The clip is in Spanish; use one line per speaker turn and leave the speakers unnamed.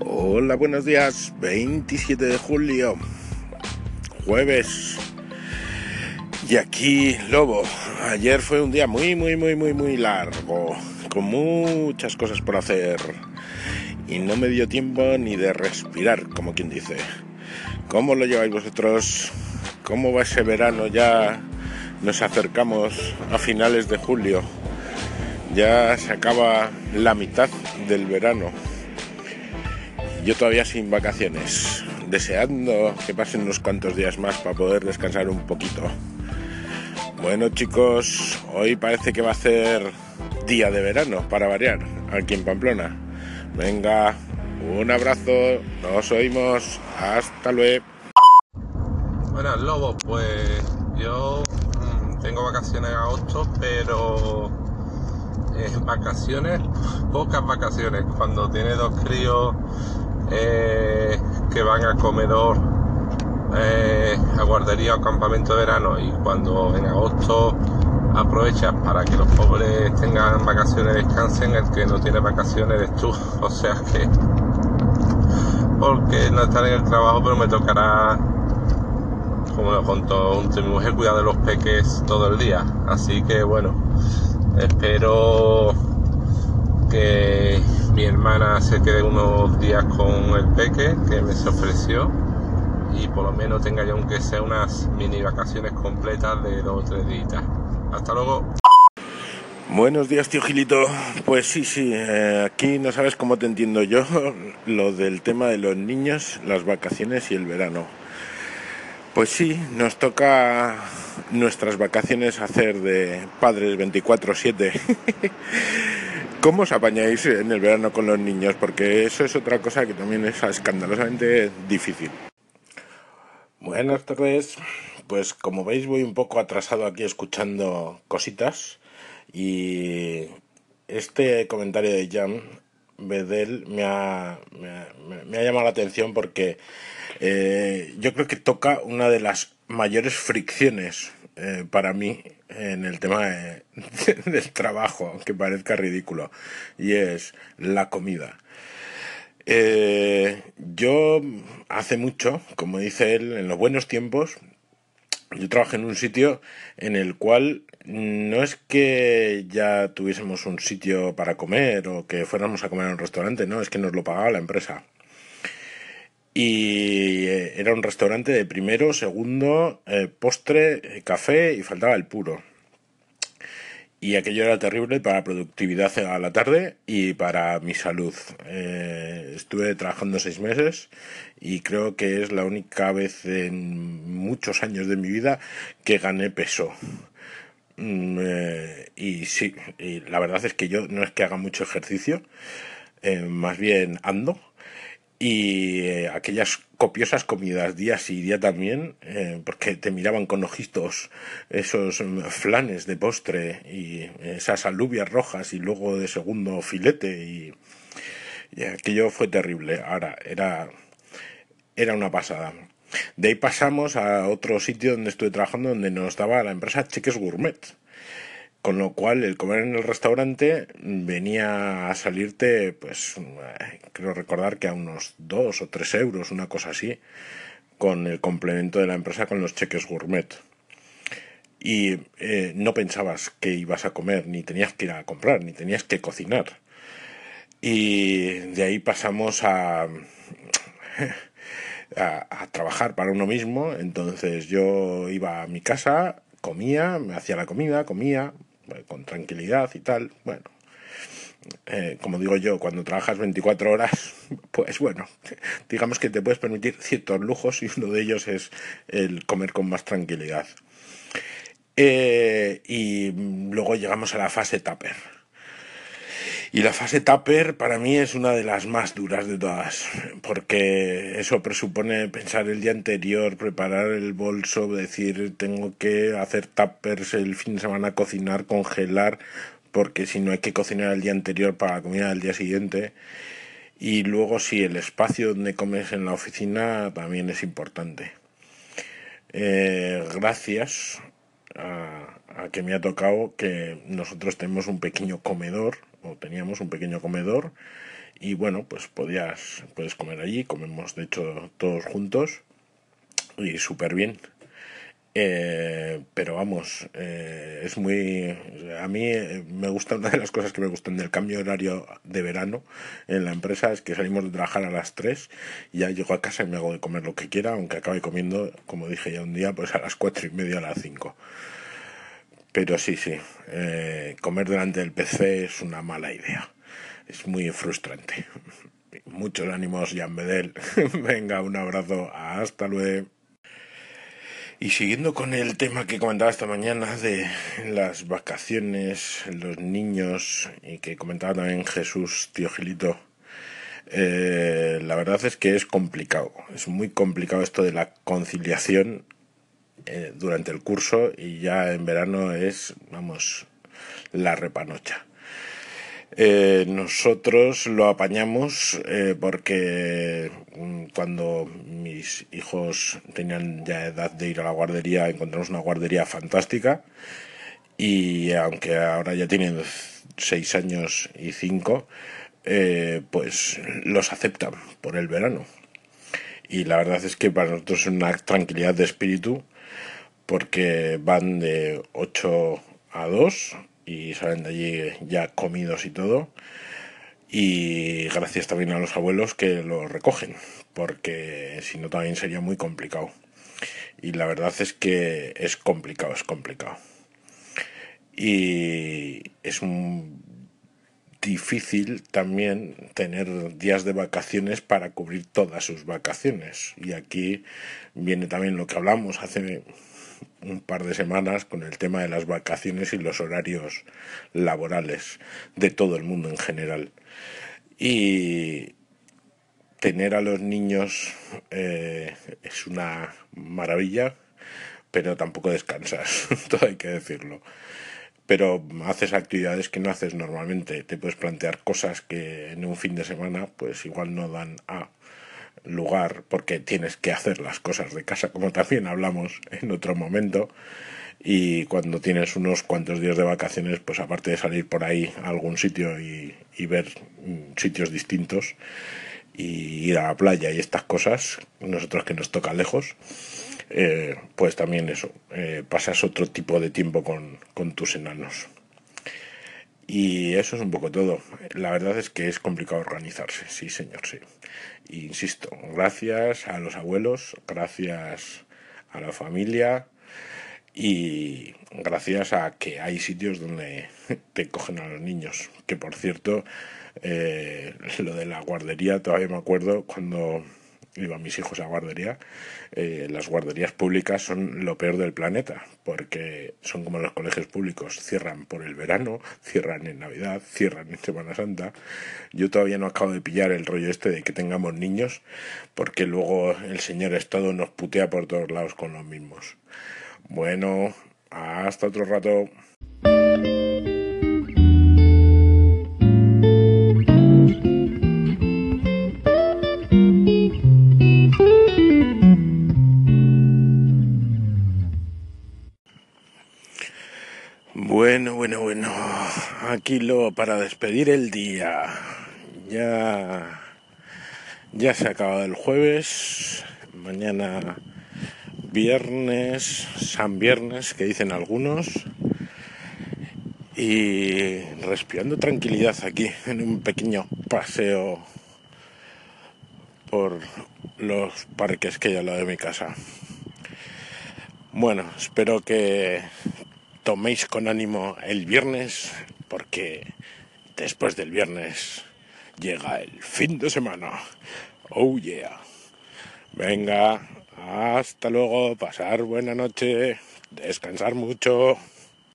Hola, buenos días. 27 de julio, jueves. Y aquí, Lobo. Ayer fue un día muy, muy, muy, muy, muy largo, con muchas cosas por hacer. Y no me dio tiempo ni de respirar, como quien dice. ¿Cómo lo lleváis vosotros? ¿Cómo va ese verano? Ya nos acercamos a finales de julio. Ya se acaba la mitad del verano yo todavía sin vacaciones, deseando que pasen unos cuantos días más para poder descansar un poquito. Bueno chicos, hoy parece que va a ser día de verano para variar aquí en Pamplona. Venga, un abrazo, nos oímos, hasta luego.
Buenas Lobos, pues yo mm, tengo vacaciones en agosto, pero en vacaciones, pocas vacaciones, cuando tiene dos críos eh, que van a comedor, eh, a guardería o campamento de verano y cuando en agosto aprovechas para que los pobres tengan vacaciones, descansen, el que no tiene vacaciones eres tú. O sea que, porque no estar en el trabajo, pero me tocará, como lo contó un, mi mujer, cuidar de los peques todo el día. Así que bueno, espero que mi hermana se quede unos días con el peque que me se ofreció y por lo menos tenga ya aunque sea unas mini vacaciones completas de dos o tres días. Hasta luego.
Buenos días, tío Gilito. Pues sí, sí, eh, aquí no sabes cómo te entiendo yo lo del tema de los niños, las vacaciones y el verano. Pues sí, nos toca nuestras vacaciones hacer de padres 24/7. ¿Cómo os apañáis en el verano con los niños? Porque eso es otra cosa que también es escandalosamente difícil. Buenas tardes. Pues como veis voy un poco atrasado aquí escuchando cositas y este comentario de Jan Bedel me ha, me, ha llamado la atención porque eh, yo creo que toca una de las mayores fricciones eh, para mí en el tema del trabajo, aunque parezca ridículo, y es la comida. Eh, yo hace mucho, como dice él, en los buenos tiempos, yo trabajé en un sitio en el cual no es que ya tuviésemos un sitio para comer o que fuéramos a comer en un restaurante, no, es que nos lo pagaba la empresa y eh, era un restaurante de primero, segundo, eh, postre, eh, café y faltaba el puro. Y aquello era terrible para productividad a la tarde y para mi salud. estuve trabajando seis meses y creo que es la única vez en muchos años de mi vida que gané peso. Mm, y sí, y la verdad es que yo no es que haga mucho ejercicio, más bien ando y eh, aquellas copiosas comidas día sí día también, eh, porque te miraban con ojitos esos flanes de postre y esas alubias rojas y luego de segundo filete y, aquello fue terrible. Ahora, era, era una pasada. De ahí pasamos a otro sitio donde estuve trabajando donde nos daba la empresa Cheques Gourmet con lo cual el comer en el restaurante venía a salirte, pues creo recordar que a unos dos o tres euros, una cosa así, con el complemento de la empresa con los cheques gourmet. Y eh, no pensabas que ibas a comer, ni tenías que ir a comprar, ni tenías que cocinar. Y de ahí pasamos a, a, a trabajar para uno mismo. Entonces yo iba a mi casa, comía, me hacía la comida, comía, eh, con tranquilidad y tal. Bueno, eh, como digo yo, cuando trabajas 24 horas, pues bueno, digamos que te puedes permitir ciertos lujos y uno de ellos es el comer con más tranquilidad. Eh, y luego llegamos a la fase tupper. Y la fase tupper para mí es una de las más duras de todas, porque eso presupone pensar el día anterior, preparar el bolso, decir tengo que hacer tuppers el fin de semana, cocinar, congelar, porque si no hay que cocinar el día anterior para la comida del día siguiente. Y luego si el espacio donde comes en la oficina también es importante. Eh, gracias a, a que me ha tocado que nosotros tenemos un pequeño comedor o teníamos un pequeño comedor y bueno, pues podías, puedes comer allí, comemos de hecho todos juntos y súper bien. Eh, pero vamos, eh, es muy... A mí eh, me gusta, una de las cosas que me gustan del cambio horario de verano en la empresa es que salimos de trabajar a las 3 y ya llego a casa y me hago de comer lo que quiera, aunque acabe comiendo, como dije ya un día, pues a las 4 y media a las 5. Pero sí, sí, comer delante del PC es una mala idea. Es muy frustrante. Muchos ánimos, Jan Bedel. Venga, un abrazo. Hasta luego. Y siguiendo con el tema que comentaba esta mañana de las vacaciones, los niños, y que comentaba también Jesús, tío Gilito, eh, la verdad es que es complicado, es muy complicado esto de la conciliación eh, durante el curso y ya en verano es, vamos, la repanocha. Eh, nosotros lo apañamos eh, porque mm, cuando mis hijos tenían ya edad de ir a la guardería encontramos una guardería fantástica y aunque ahora ya tienen seis años y cinco pues los aceptan por el verano y la verdad es que para nosotros es una tranquilidad de espíritu porque van de 8 a 2 y salen de allí ya comidos y todo. Y gracias también a los abuelos que lo recogen, porque si no también sería muy complicado. Y la verdad es que es complicado, es complicado. Y es difícil también tener días de vacaciones para cubrir todas sus vacaciones. Y aquí viene también lo que hablamos hace un par de semanas con el tema de las vacaciones y los horarios laborales de todo el mundo en general. Y tener a los niños eh, es una maravilla, pero tampoco descansas, todo hay que decirlo. Pero haces actividades que no haces normalmente. Te puedes plantear cosas que en un fin de semana pues igual no dan a lugar porque tienes que hacer las cosas de casa, como también hablamos en otro momento. Y cuando tienes unos cuantos días de vacaciones, pues aparte de salir por ahí a algún sitio y, ver mm, sitios distintos y ir a la playa y estas cosas, nosotros que nos toca lejos, eh, pues también eso, eh, pasas otro tipo de tiempo con, con tus enanos. Y eso es un poco todo. La verdad es que es complicado organizarse, sí señor, sí. insisto, gracias a los abuelos, gracias a la familia y gracias a que hay sitios donde te cogen a los niños. Que por cierto, eh, lo de la guardería, todavía me acuerdo cuando iban mis hijos a guardería, eh, las guarderías públicas son lo peor del planeta, porque son como los colegios públicos, cierran por el verano, cierran en Navidad, cierran en Semana Santa. Yo todavía no acabo de pillar el rollo este de que tengamos niños, porque luego el señor Estado nos putea por todos lados con los mismos. Bueno, hasta otro rato. Aquí para despedir el día. Ya ya se ha acabado el jueves. Mañana viernes, San Viernes, que dicen algunos. Y respirando tranquilidad aquí en un pequeño paseo por los parques que hay al lado de mi casa. Bueno, espero que toméis con ánimo el viernes, porque después del viernes llega el fin de semana. Oh yeah. Venga, hasta luego, pasar buena noche, descansar mucho.